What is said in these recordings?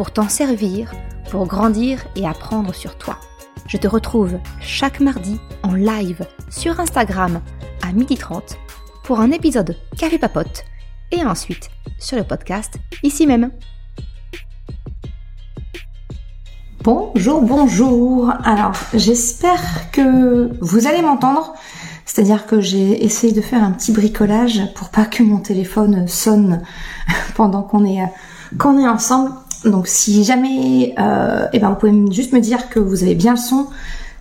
pour t'en servir, pour grandir et apprendre sur toi. Je te retrouve chaque mardi en live sur Instagram à 12h30 pour un épisode Café Papote et ensuite sur le podcast ici même. Bonjour, bonjour. Alors, j'espère que vous allez m'entendre. C'est-à-dire que j'ai essayé de faire un petit bricolage pour pas que mon téléphone sonne pendant qu'on est qu'on est ensemble. Donc si jamais, euh, eh ben vous pouvez juste me dire que vous avez bien le son,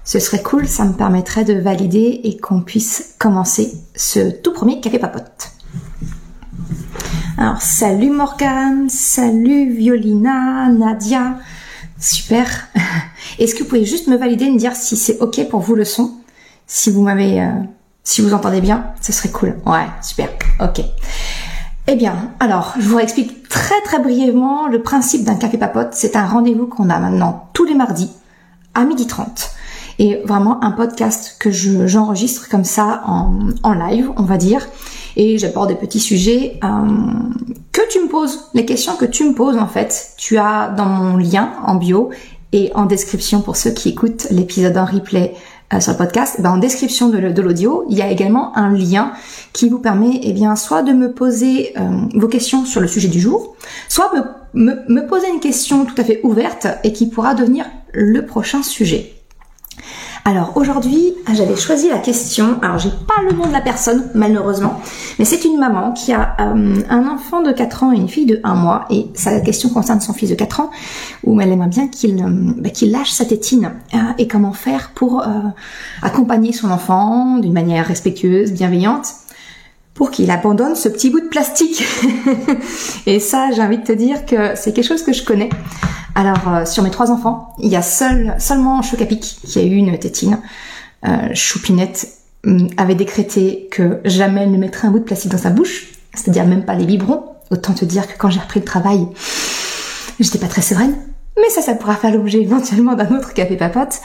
ce serait cool, ça me permettrait de valider et qu'on puisse commencer ce tout premier café papote. Alors salut Morgane, salut Violina, Nadia, super. Est-ce que vous pouvez juste me valider, me dire si c'est ok pour vous le son, si vous m'avez, euh, si vous entendez bien, ce serait cool. Ouais, super, ok. Eh bien, alors, je vous explique très très brièvement le principe d'un café papote. C'est un rendez-vous qu'on a maintenant tous les mardis à 12h30. Et vraiment un podcast que j'enregistre comme ça en, live, on va dire. Et j'aborde des petits sujets euh, que tu me poses, les questions que tu me poses en fait. Tu as dans mon lien en bio et en description pour ceux qui écoutent l'épisode en replay euh, sur le podcast, ben, en description de, l'audio, il y a également un lien qui vous permet eh bien, soit de me poser euh, vos questions sur le sujet du jour, soit me, me poser une question tout à fait ouverte et qui pourra devenir le prochain sujet. Alors aujourd'hui, j'avais choisi la question. Alors j'ai pas le nom de la personne malheureusement, mais c'est une maman qui a euh, un enfant de 4 ans et une fille de 1 mois et sa question concerne son fils de 4 ans où elle aimerait bien qu'il euh, bah, lâche sa tétine euh, et comment faire pour accompagner son enfant d'une manière respectueuse, bienveillante pour qu'il abandonne ce petit bout de plastique. et ça, j'ai envie de te dire que c'est quelque chose que je connais. Alors, euh, sur mes trois enfants, il y a seul, seulement Chocapic qui a eu une tétine. Euh, Choupinette mm, avait décrété que jamais elle ne mettrait un bout de plastique dans sa bouche, c'est-à-dire même pas les biberons. Autant te dire que quand j'ai repris le travail, j'étais pas très sereine. Mais ça, ça pourra faire l'objet éventuellement d'un autre café papote.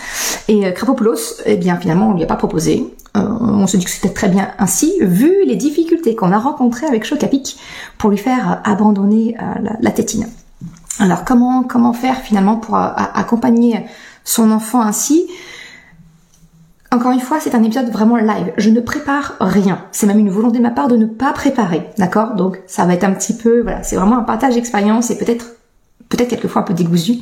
Et euh, Krapopoulos, eh bien finalement, on lui a pas proposé. Euh, on se dit que c'était très bien ainsi, vu les difficultés qu'on a rencontrées avec Chocapic pour lui faire abandonner euh, la tétine. Alors comment faire finalement pour accompagner son enfant ainsi? Encore une fois, c'est un épisode vraiment live. Je ne prépare rien. C'est même une volonté de ma part de ne pas préparer, d'accord? Donc ça va être un petit peu, voilà, c'est vraiment un partage d'expérience et peut-être, peut-être quelquefois un peu dégoûtu.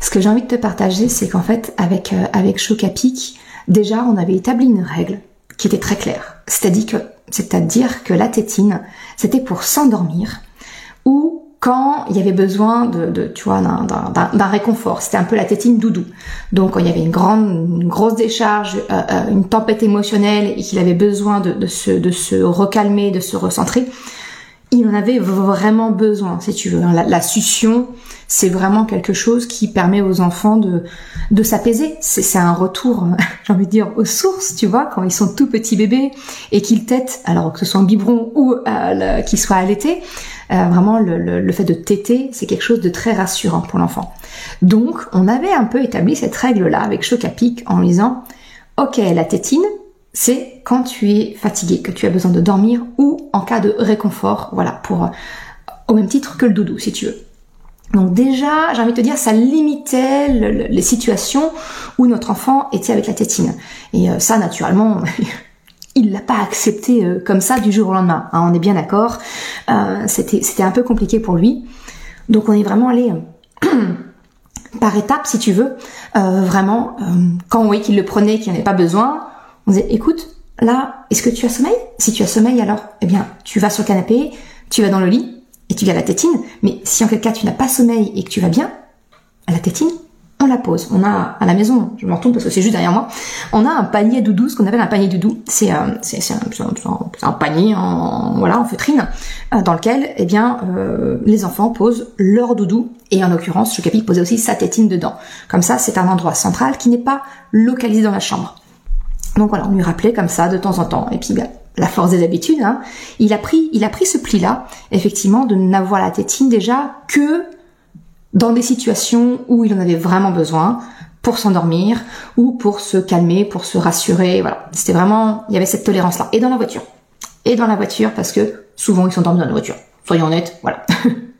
Ce que j'ai envie de te partager, c'est qu'en fait, avec euh, avec Chocapic, déjà, on avait établi une règle qui était très claire. C'est-à-dire que, c'est-à-dire que la tétine, c'était pour s'endormir ou quand il y avait besoin de, tu vois, d'un réconfort. C'était un peu la tétine doudou. Donc quand il y avait une grande, une grosse décharge, euh, euh, une tempête émotionnelle et qu'il avait besoin de, se, de se recalmer, de se recentrer, il en avait vraiment besoin, si tu veux. La, la succion, c'est vraiment quelque chose qui permet aux enfants de, de s'apaiser. C'est un retour, j'ai envie de dire, aux sources, tu vois, quand ils sont tout petits bébés et qu'ils têtent, alors que ce soit un biberon ou euh, qu'ils soient allaités, euh, vraiment, le, fait de téter, c'est quelque chose de très rassurant pour l'enfant. Donc, on avait un peu établi cette règle-là avec Chocapic en disant, ok, la tétine, c'est quand tu es fatigué, que tu as besoin de dormir ou en cas de réconfort, voilà, pour au même titre que le doudou, si tu veux. Donc déjà, j'ai envie de te dire, ça limitait les situations où notre enfant était avec la tétine. Et euh, ça, naturellement, il l'a pas accepté euh, comme ça du jour au lendemain. Hein, on est bien d'accord. Euh, c'était c'était un peu compliqué pour lui. Donc on est vraiment allé euh, par étapes, si tu veux. vraiment, quand voyait qu'il le prenait, qu'il n'y en avait pas besoin, on disait écoute, là, est-ce que tu as sommeil? Si tu as sommeil, alors, eh bien, tu vas sur le canapé, tu vas dans le lit et tu à la tétine. Mais si en quel cas tu n'as pas sommeil et que tu vas bien, à la tétine, on la pose. On a à la maison, je me retourne parce que c'est juste derrière moi, on a un panier doudou, ce qu'on appelle un panier doudou. C'est euh, un panier en voilà en feutrine euh, dans lequel eh bien euh, les enfants posent leur doudou et en l'occurrence Chocapic posait aussi sa tétine dedans. Comme ça, c'est un endroit central qui n'est pas localisé dans la chambre. Donc voilà, on lui rappelait comme ça de temps en temps. Et puis ben, la force des habitudes, hein, il a pris, il a pris ce pli-là, effectivement, de n'avoir la tétine déjà que dans des situations où il en avait vraiment besoin pour s'endormir ou pour se calmer, pour se rassurer. Voilà, c'était vraiment, il y avait cette tolérance-là. Et dans la voiture. Et dans la voiture parce que souvent ils s'endorment dans la voiture. Soyons honnêtes, voilà.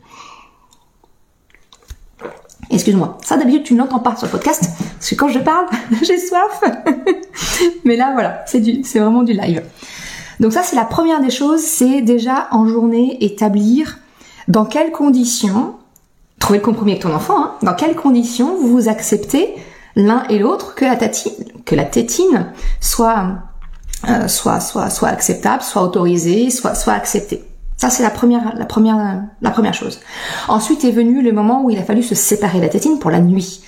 Excuse-moi. Ça, d'habitude, tu ne l'entends pas sur le podcast, parce que quand je parle, j'ai soif. Mais là, voilà, c'est du, c'est vraiment du live. Donc ça, c'est la première des choses, c'est déjà en journée établir dans quelles conditions, trouver le compromis avec ton enfant, hein, dans quelles conditions vous acceptez l'un et l'autre que la tétine, euh, soit, acceptable, soit autorisée, soit acceptée. Ça, c'est la première, la première, la première chose. Ensuite est venu le moment où il a fallu se séparer la tétine pour la nuit.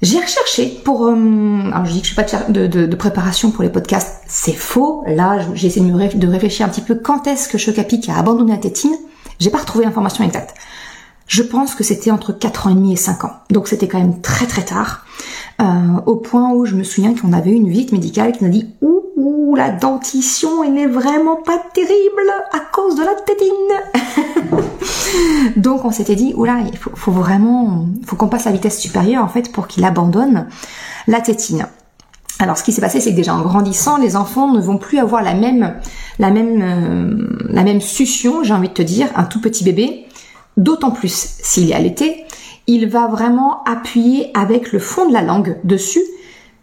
J'ai recherché pour. euh, alors je dis que je fais pas de, préparation pour les podcasts, c'est faux. Là, j'ai essayé de réfléchir un petit peu quand est-ce que Chocapic a abandonné la tétine. J'ai pas retrouvé l'information exacte. Je pense que c'était entre 4 ans et demi et 5 ans. Donc c'était quand même très très tard. Euh, au point où je me souviens qu'on avait une visite médicale qui nous a dit ouh, la dentition n'est vraiment pas terrible à cause de la tétine. Donc on s'était dit oula il faut, faut vraiment faut qu'on passe à vitesse supérieure en fait pour qu'il abandonne la tétine. Alors ce qui s'est passé c'est que déjà en grandissant les enfants ne vont plus avoir la même la même euh, la même succion j'ai envie de te dire un tout petit bébé d'autant plus s'il est allaité il va vraiment appuyer avec le fond de la langue dessus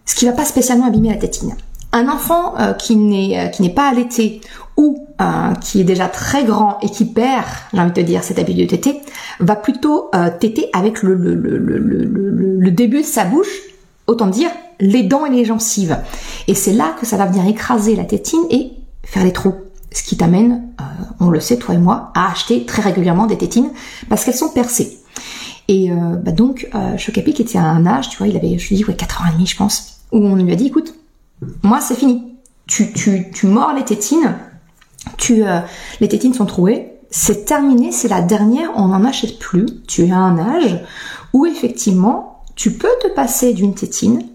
ce qui va pas spécialement abîmer la tétine. Un enfant euh, qui n'est euh, qui n'est pas allaité ou euh, qui est déjà très grand et qui perd, j'ai envie de te dire, cette habitude de téter, va plutôt euh, téter avec le, le, le, le, début de sa bouche, autant dire les dents et les gencives. Et c'est là que ça va venir écraser la tétine et faire les trous. Ce qui t'amène, on le sait, toi et moi, à acheter très régulièrement des tétines parce qu'elles sont percées. Et euh, bah donc, euh, Chocapic était à un âge, tu vois, il avait, je lui dis, ouais, 4 ans et demi, je pense, où on lui a dit, écoute, moi, c'est fini. Tu, tu, tu mords les tétines, tu, euh, les tétines sont trouées, c'est terminé, c'est la dernière, on n'en achète plus. Tu es à un âge où effectivement, tu peux te passer d'une tétine.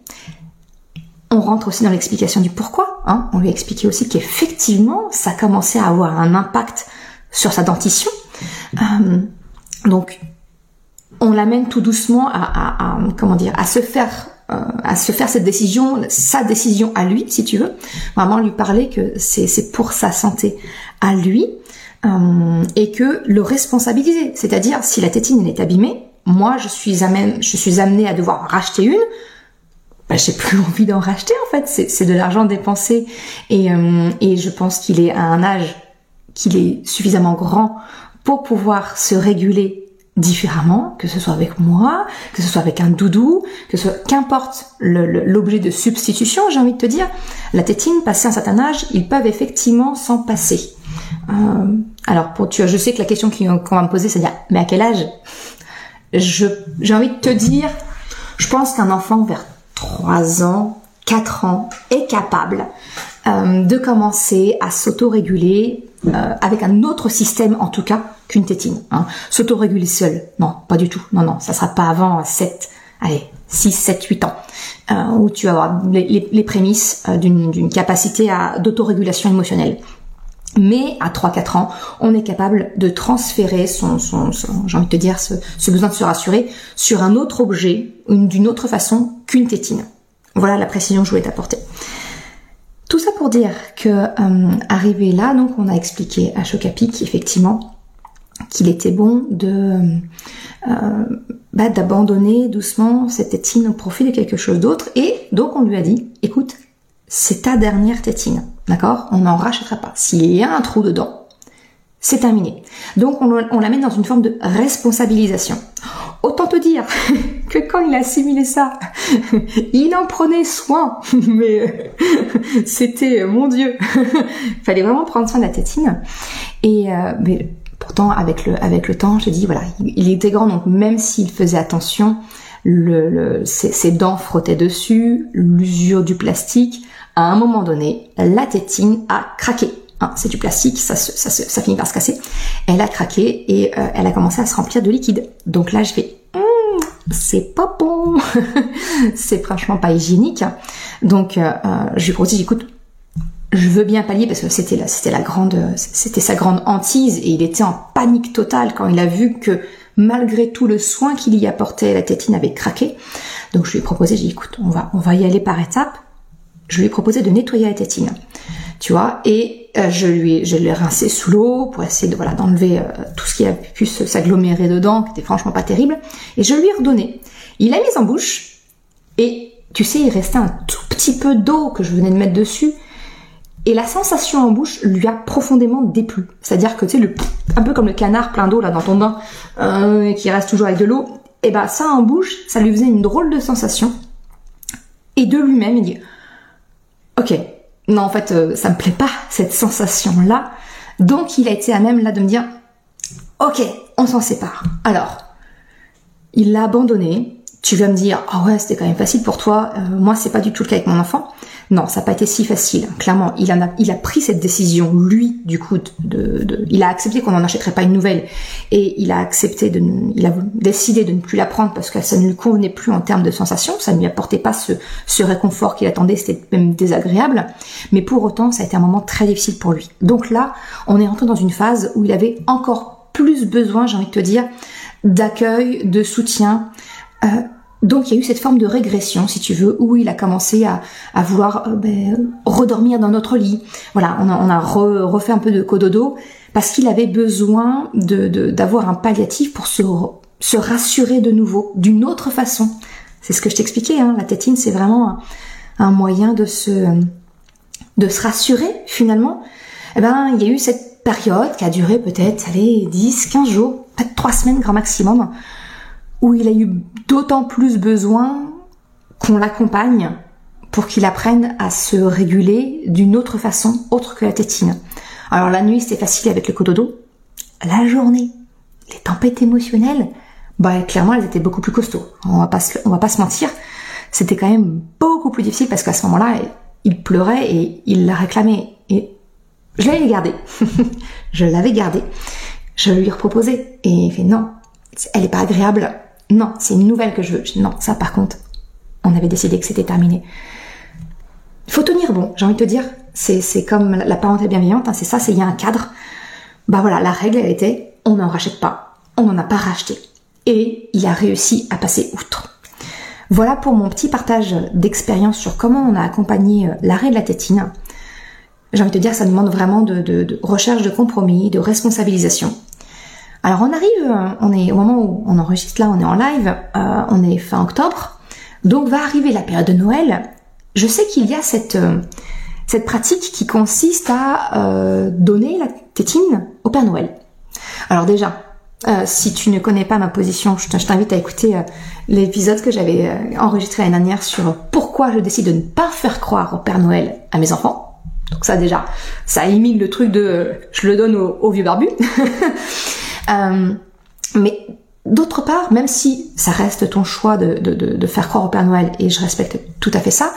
On rentre aussi dans l'explication du pourquoi. Hein. On lui a expliqué aussi qu'effectivement, ça commençait à avoir un impact sur sa dentition. Euh, donc, on l'amène tout doucement à, comment dire à se faire euh, à se faire cette décision sa décision à lui si tu veux. Vraiment lui parler que c'est pour sa santé à lui euh, et que le responsabiliser. C'est-à-dire si la tétine est abîmée moi je suis amène je suis amenée à devoir en racheter une bah, j'ai plus envie d'en racheter en fait. C'est c'est de l'argent dépensé. Et euh, et je pense qu'il est à un âge qu'il est suffisamment grand pour pouvoir se réguler différemment, que ce soit avec moi, que ce soit avec un doudou, que ce qu'importe l'objet de substitution, j'ai envie de te dire, la tétine, passé un certain âge, ils peuvent effectivement s'en passer. Euh, alors, pour, tu je sais que la question qu'on va me poser, c'est de dire, mais à quel âge? J'ai envie de te dire, je pense qu'un enfant vers 3 ans, 4 ans est capable euh, de commencer à s'autoréguler euh, avec un autre système en tout cas qu'une tétine. Hein. S'autoréguler seul, non, pas du tout. Non, non, ça sera pas avant 7, allez, 6, 7, 8 ans, euh, où tu vas avoir les, prémices euh, d'une capacité d'autorégulation émotionnelle. Mais à 3-4 ans, on est capable de transférer son, son, j'ai envie de te dire, ce, besoin de se rassurer sur un autre objet, une- d'une autre façon qu'une tétine. Voilà la précision que je voulais t'apporter. Tout ça pour dire que euh, arrivé là, donc on a expliqué à Chocapic effectivement qu'il était bon de euh, bah, d'abandonner doucement cette tétine au profit de quelque chose d'autre. Et donc on lui a dit écoute c'est ta dernière tétine d'accord? On n'en rachètera pas. S'il y a un trou dedans c'est terminé. Donc on, on l'amène dans une forme de responsabilisation. Autant te dire que quand il a assimilé ça il en prenait soin mais c'était mon dieu fallait vraiment prendre soin de la tétine. Et euh, pourtant avec le avec le temps je dis voilà il, était grand donc même s'il faisait attention le, ses, dents frottaient dessus, l'usure du plastique. À un moment donné, la tétine a craqué. Hein, c'est du plastique, ça, ça, ça, finit par se casser. Elle a craqué et euh, elle a commencé à se remplir de liquide. Donc là, je fais, hum, c'est pas bon, c'est franchement pas hygiénique. Donc euh, euh, je lui propose, écoute, je veux bien pallier parce que c'était la, c'était la grande, c'était sa grande hantise et il était en panique totale quand il a vu que malgré tout le soin qu'il y apportait, la tétine avait craqué. Donc je lui ai proposé, j'ai dit, écoute, on va, on va y aller par étapes. Je lui ai proposé de nettoyer la tétine, tu vois, et euh, je lui je l'ai rincé sous l'eau pour essayer de voilà d'enlever euh, tout ce qui a pu s'agglomérer dedans, qui était franchement pas terrible, et je lui ai redonné. Il a mis en bouche et tu sais, il restait un tout petit peu d'eau que je venais de mettre dessus et la sensation en bouche lui a profondément déplu. C'est-à-dire que tu sais, le, un peu comme le canard plein d'eau là dans ton bain, euh, qui reste toujours avec de l'eau, et eh ben ça en bouche, ça lui faisait une drôle de sensation. Et de lui-même, il dit, ok, non en fait, euh, ça me plaît pas cette sensation là. Donc il a été à même là de me dire, ok, on s'en sépare. Alors, il l'a abandonné. Tu vas me dire, ah ouais, c'était quand même facile pour toi. Euh, moi, c'est pas du tout le cas avec mon enfant. Non, ça n'a pas été si facile. Clairement, il, en a, pris cette décision, lui, du coup, de, il a accepté qu'on n'en achèterait pas une nouvelle et il a accepté de, il a décidé de ne plus la prendre parce que ça ne lui convenait plus en termes de sensations, ça ne lui apportait pas ce, ce réconfort qu'il attendait, c'était même désagréable. Mais pour autant, ça a été un moment très difficile pour lui. Donc là, on est entré dans une phase où il avait encore plus besoin, j'ai envie de te dire, d'accueil, de soutien. Euh, donc il y a eu cette forme de régression, si tu veux, où il a commencé à, à vouloir euh, ben, redormir dans notre lit. Voilà, on a, on a refait un peu de cododo parce qu'il avait besoin de, d'avoir un palliatif pour se, se rassurer de nouveau, d'une autre façon. C'est ce que je t'expliquais, hein, la tétine, c'est vraiment un, moyen de se, de se rassurer finalement. Eh ben, il y a eu cette période qui a duré peut-être, allez, 10, 15 jours, peut-être 3 semaines grand maximum, où il a eu d'autant plus besoin qu'on l'accompagne pour qu'il apprenne à se réguler d'une autre façon, autre que la tétine. Alors la nuit, c'était facile avec le cododo. La journée, les tempêtes émotionnelles, bah clairement, elles étaient beaucoup plus costauds. On va pas se, va pas se mentir. C'était quand même beaucoup plus difficile parce qu'à ce moment-là, il pleurait et il la réclamait. Et je l'avais gardé. je l'avais gardé. Je lui ai reproposé. Et il fait non, elle est pas agréable. Non, c'est une nouvelle que je veux. Non, ça par contre, on avait décidé que c'était terminé. Faut tenir bon, j'ai envie de te dire. C'est comme la parenté bienveillante, hein, c'est ça, c'est il y a un cadre. Bah voilà, la règle, elle était, on n'en rachète pas. On n'en a pas racheté. Et il a réussi à passer outre. Voilà pour mon petit partage d'expérience sur comment on a accompagné euh, l'arrêt de la tétine. J'ai envie de te dire, ça demande vraiment de recherche de compromis, de responsabilisation. Alors on arrive, euh, on est au moment où on enregistre là, on est en live, euh, on est fin octobre, donc va arriver la période de Noël. Je sais qu'il y a cette euh, cette pratique qui consiste à donner la tétine au Père Noël. Alors déjà, si tu ne connais pas ma position, je t'invite à écouter l'épisode que j'avais enregistré l'année dernière sur pourquoi je décide de ne pas faire croire au Père Noël à mes enfants. Donc ça déjà, ça élimine le truc de je le donne au vieux barbu. Euh, mais d'autre part, même si ça reste ton choix de, faire croire au Père Noël, et je respecte tout à fait ça,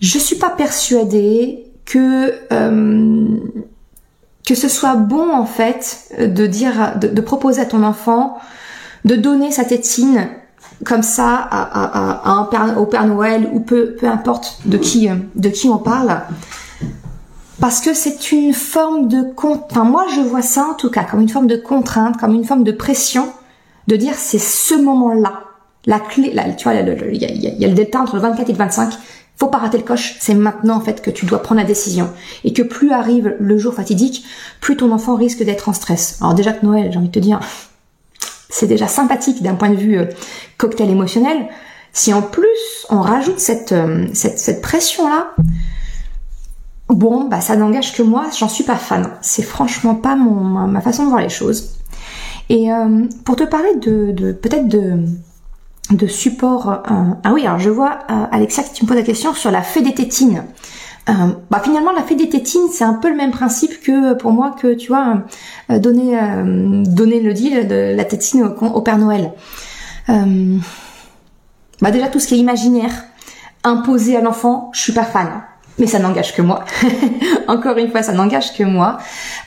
je suis pas persuadée que euh, que ce soit bon en fait de dire, de, proposer à ton enfant de donner sa tétine comme ça à, au Père Noël ou peu, peu importe de qui, de qui on parle, parce que c'est une forme de enfin moi je vois ça en tout cas comme une forme de contrainte, comme une forme de pression de dire c'est ce moment-là, la clé, tu vois, il y, a le delta entre le 24 et le 25, faut pas rater le coche, c'est maintenant en fait que tu dois prendre la décision et que plus arrive le jour fatidique, plus ton enfant risque d'être en stress. Alors déjà que Noël, j'ai envie de te dire, c'est déjà sympathique d'un point de vue euh, cocktail émotionnel. Si en plus on rajoute cette, euh, cette pression là, Bon, bah ça n'engage que moi, j'en suis pas fan. C'est franchement pas mon, ma, façon de voir les choses. Et euh, pour te parler de, de peut-être de, de support. Euh, ah oui, alors je vois euh, Alexia qui me pose la question sur la fée des tétines. bah finalement la fée des tétines c'est un peu le même principe que pour moi que tu vois donner donner le deal de la tétine au, au Père Noël. Bah déjà tout ce qui est imaginaire, imposé à l'enfant, je suis pas fan mais ça n'engage que moi. Encore une fois, ça n'engage que moi.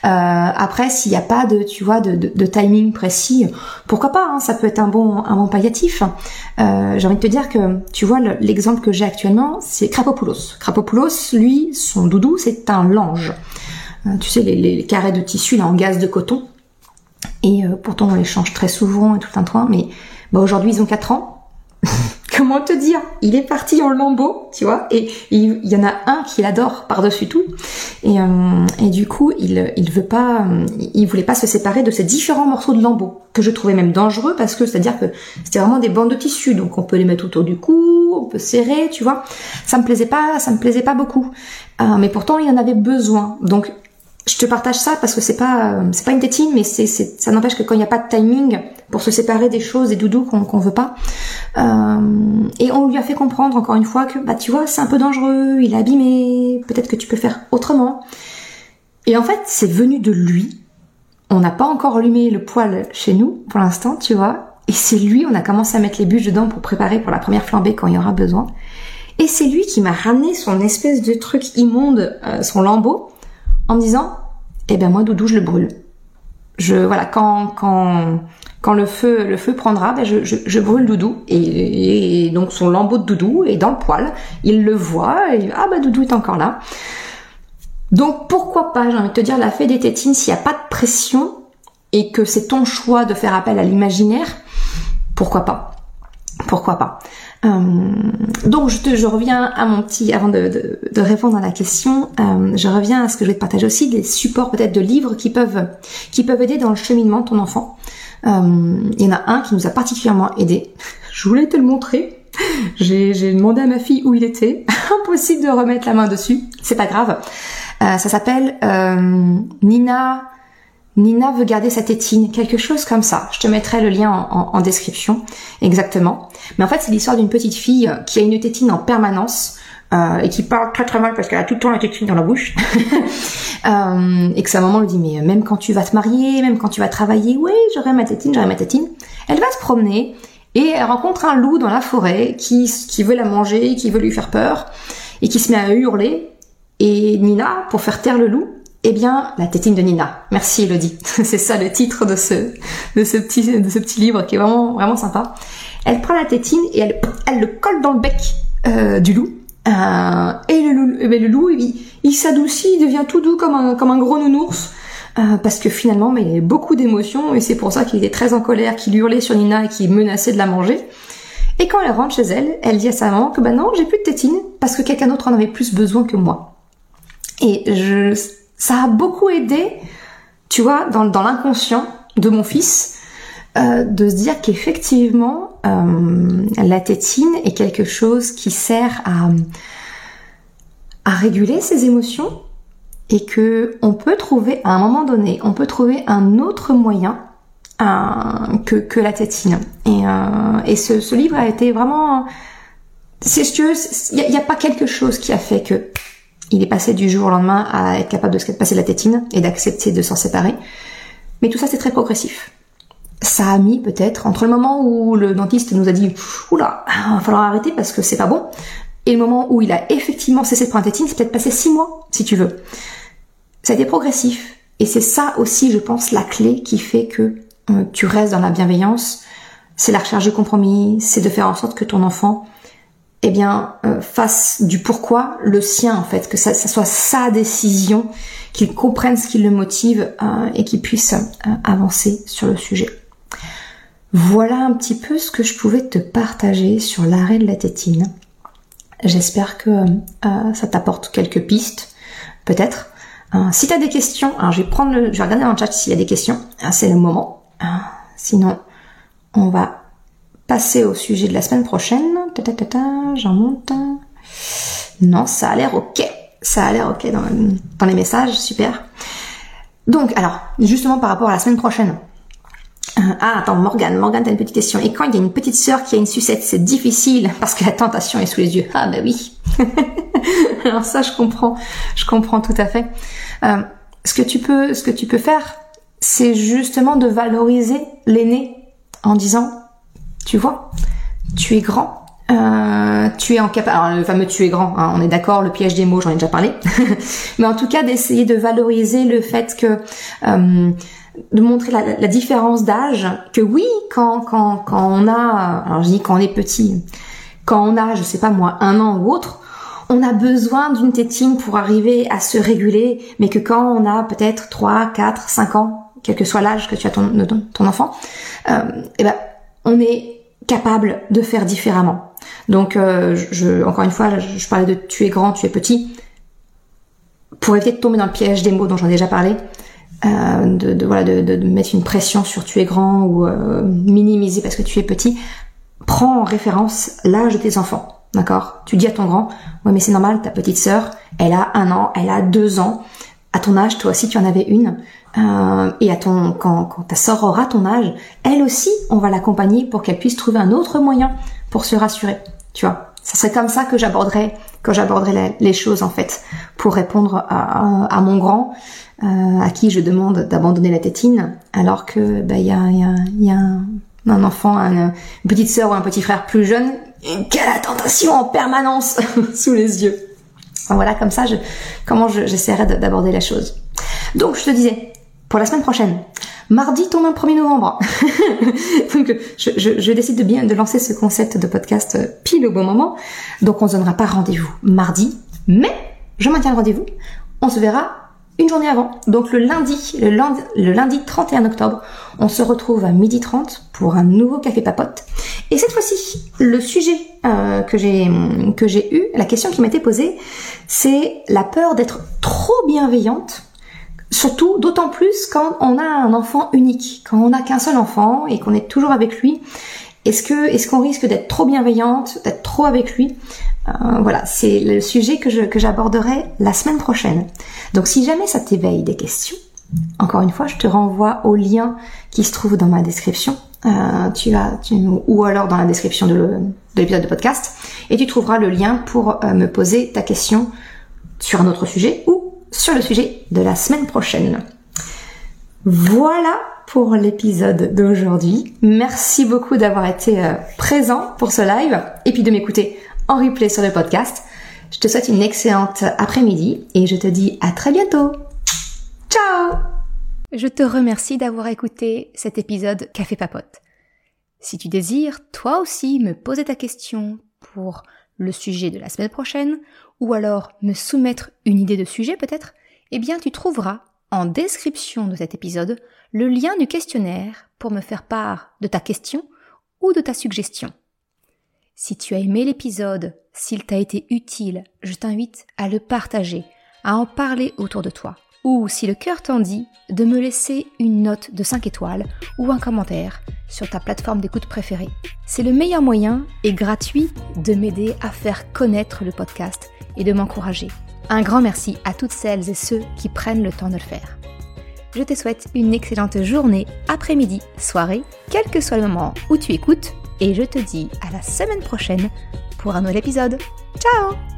Euh, après, s'il n'y a pas de, tu vois, de, timing précis, pourquoi pas hein, Ça peut être un bon, un bon palliatif. Euh, J'ai envie de te dire que, tu vois, l'exemple que j'ai actuellement, c'est Krapopoulos. Krapopoulos, lui, son doudou, c'est un lange. Euh, tu sais, les, les, carrés de tissu là en gaz de coton. Et euh, pourtant, on les change très souvent et tout un temps. Mais bah, aujourd'hui, ils ont 4 ans comment te dire? Il est parti en lambeaux, tu vois, et il y en a un qui l'adore par-dessus tout, et, euh, du coup, il il veut pas, il voulait pas se séparer de ces différents morceaux de lambeaux que je trouvais même dangereux parce que c'est-à-dire que c'était vraiment des bandes de tissu, donc on peut les mettre autour du cou, on peut serrer, tu vois. Ça me plaisait pas, ça me plaisait pas beaucoup, euh, mais pourtant il en avait besoin, donc je te partage ça parce que c'est pas euh, c'est pas une tétine mais c'est ça n'empêche que quand il n'y a pas de timing pour se séparer des choses des doudous qu'on qu'on veut pas euh, et on lui a fait comprendre encore une fois que bah tu vois c'est un peu dangereux il est abîmé peut-être que tu peux faire autrement. Et en fait c'est venu de lui. On n'a pas encore allumé le poêle chez nous pour l'instant tu vois. Et c'est lui on a commencé à mettre les bûches dedans pour préparer pour la première flambée quand il y aura besoin. Et c'est lui qui m'a ramené son espèce de truc immonde euh, son lambeau disant, eh ben moi Doudou je le brûle. Je voilà quand quand quand le feu le feu prendra, ben je, je, brûle Doudou et, donc son lambeau de Doudou est dans le poêle. Il le voit et ah bah Doudou est encore là. Donc pourquoi pas, j'ai envie de te dire, la fée des tétines, s'il n'y a pas de pression et que c'est ton choix de faire appel à l'imaginaire, pourquoi pas? Pourquoi pas? Euh, donc je, je, reviens à mon petit, avant de, de, répondre à la question, euh, je reviens à ce que je vais te partager aussi, des supports peut-être de livres qui peuvent, qui peuvent aider dans le cheminement de ton enfant. Euh, il y en a un qui nous a particulièrement aidé. Je voulais te le montrer. J'ai demandé à ma fille où il était. Impossible de remettre la main dessus. C'est pas grave. ça s'appelle Nina Nina veut garder sa tétine, quelque chose comme ça. Je te mettrai le lien en, description, exactement. Mais en fait, c'est l'histoire d'une petite fille qui a une tétine en permanence euh, et qui parle très très mal parce qu'elle a tout le temps la tétine dans la bouche. euh, et que sa maman lui dit mais même quand tu vas te marier, même quand tu vas travailler, oui j'aurai ma tétine, j'aurai ma tétine. Elle va se promener et elle rencontre un loup dans la forêt qui, qui veut la manger, qui veut lui faire peur et qui se met à hurler. Et Nina, pour faire taire le loup, eh bien, la tétine de Nina. Merci Elodie. C'est ça le titre de ce, de ce petit, de ce petit livre qui est vraiment, vraiment sympa. Elle prend la tétine et elle, elle le colle dans le bec euh, du loup. Euh, et le loup, eh ben, le loup, il, s'adoucit, il devient tout doux comme un, comme un gros nounours. Euh, parce que finalement, mais il avait beaucoup d'émotions et c'est pour ça qu'il était très en colère, qu'il hurlait sur Nina et qu'il menaçait de la manger. Et quand elle rentre chez elle, elle dit à sa maman que bah non, j'ai plus de tétine parce que quelqu'un d'autre en avait plus besoin que moi. Et je, ça a beaucoup aidé, tu vois, dans, l'inconscient de mon fils, euh, de se dire qu'effectivement, euh, la tétine est quelque chose qui sert à, réguler ses émotions et que on peut trouver à un moment donné, on peut trouver un autre moyen euh, que, que la tétine. Et, et ce, livre a été vraiment, il n'y a, pas quelque chose qui a fait que il est passé du jour au lendemain à être capable de se passer la tétine et d'accepter de s'en séparer. Mais tout ça, c'est très progressif. Ça a mis peut-être entre le moment où le dentiste nous a dit oula, il va falloir arrêter parce que c'est pas bon, et le moment où il a effectivement cessé de prendre la tétine, c'est peut-être passé six mois, si tu veux. Ça a été progressif. Et c'est ça aussi, je pense, la clé qui fait que euh, tu restes dans la bienveillance. C'est la recherche de compromis, c'est de faire en sorte que ton enfant eh bien, euh, fasse du pourquoi le sien en fait, que ça, soit sa décision, qu'il comprenne ce qui le motive euh, et qu'il puisse euh, avancer sur le sujet. Voilà un petit peu ce que je pouvais te partager sur l'arrêt de la tétine. J'espère que ça t'apporte quelques pistes, peut-être. si tu as des questions, alors je vais prendre le, je vais regarder dans le chat s'il y a des questions. C'est le moment. sinon, on va passer au sujet de la semaine prochaine. J'en monte. Non, ça a l'air ok. Ça a l'air ok dans, les messages, super. Donc, alors, justement par rapport à la semaine prochaine. Euh, ah, attends, Morgane, Morgane, t'as une petite question. Et quand il y a une petite sœur qui a une sucette, c'est difficile parce que la tentation est sous les yeux. Ah, bah oui. alors ça, je comprends. Je comprends tout à fait. Euh, ce que tu peux, ce que tu peux faire, c'est justement de valoriser l'aîné en disant, tu vois, tu es grand, euh, tu es en capacité, alors le fameux tu es grand, hein, on est d'accord, le piège des mots, j'en ai déjà parlé, mais en tout cas d'essayer de valoriser le fait que euh, de montrer la, différence d'âge, que oui, quand quand quand on a, alors je dis quand on est petit, quand on a, je sais pas moi, un an ou autre, on a besoin d'une tétine pour arriver à se réguler, mais que quand on a peut-être 3, 4, 5 ans, quel que soit l'âge que tu as ton, ton enfant, euh, eh ben, on est capable de faire différemment. Donc, euh, encore une fois, je, parlais de tu es grand, tu es petit. Pour éviter de tomber dans le piège des mots dont j'en ai déjà parlé, euh, de, voilà, de, mettre une pression sur tu es grand ou euh, minimiser parce que tu es petit, prends en référence l'âge de tes enfants. D'accord? Tu dis à ton grand, ouais mais c'est normal, ta petite sœur, elle a un an, elle a deux ans. À ton âge, toi aussi tu en avais une. Euh, et à ton, quand, quand ta sœur aura ton âge, elle aussi, on va l'accompagner pour qu'elle puisse trouver un autre moyen pour se rassurer. Tu vois, ça serait comme ça que j'aborderais, que j'aborderais les choses en fait, pour répondre à, mon grand, euh, à qui je demande d'abandonner la tétine, alors que bah, il y a, y a, y a un, enfant, une petite sœur ou un petit frère plus jeune, qui a tentation en permanence sous les yeux. Voilà, comme ça, je, comment j'essaierai d'aborder la chose. Donc, je te disais, pour la semaine prochaine. Mardi tombe un 1er novembre. Donc je, décide de bien de lancer ce concept de podcast euh, pile au bon moment. Donc on se donnera pas rendez-vous mardi, mais je maintiens le rendez-vous. On se verra une journée avant. Donc le lundi, le lundi, le lundi 31 octobre, on se retrouve à 12h30 pour un nouveau café papote. Et cette fois-ci, le sujet euh, que j'ai eu, la question qui m'était posée, c'est la peur d'être trop bienveillante Surtout, d'autant plus quand on a un enfant unique, quand on n'a qu'un seul enfant et qu'on est toujours avec lui. Est-ce que, est-ce qu'on risque d'être trop bienveillante, d'être trop avec lui? Euh, Voilà, c'est le sujet que j'aborderai la semaine prochaine. Donc, si jamais ça t'éveille des questions, encore une fois, je te renvoie au lien qui se trouve dans ma description. Euh, tu as, ou alors dans la description de, de l'épisode de podcast, et tu trouveras le lien pour euh, me poser ta question sur un autre sujet ou sur le sujet de la semaine prochaine. Voilà pour l'épisode d'aujourd'hui. Merci beaucoup d'avoir été euh, présent pour ce live et puis de m'écouter en replay sur le podcast. Je te souhaite une excellente après-midi et je te dis à très bientôt. Ciao Je te remercie d'avoir écouté cet épisode Café Papote. Si tu désires toi aussi me poser ta question pour le sujet de la semaine prochaine, ou alors me soumettre une idée de sujet peut-être, eh bien tu trouveras en description de cet épisode le lien du questionnaire pour me faire part de ta question ou de ta suggestion. Si tu as aimé l'épisode, s'il t'a été utile, je t'invite à le partager, à en parler autour de toi. Ou si le cœur t'en dit, de me laisser une note de 5 étoiles ou un commentaire sur ta plateforme d'écoute préférée. C'est le meilleur moyen et gratuit de m'aider à faire connaître le podcast et de m'encourager. Un grand merci à toutes celles et ceux qui prennent le temps de le faire. Je te souhaite une excellente journée, après-midi, soirée, quel que soit le moment où tu écoutes, et je te dis à la semaine prochaine pour un nouvel épisode. Ciao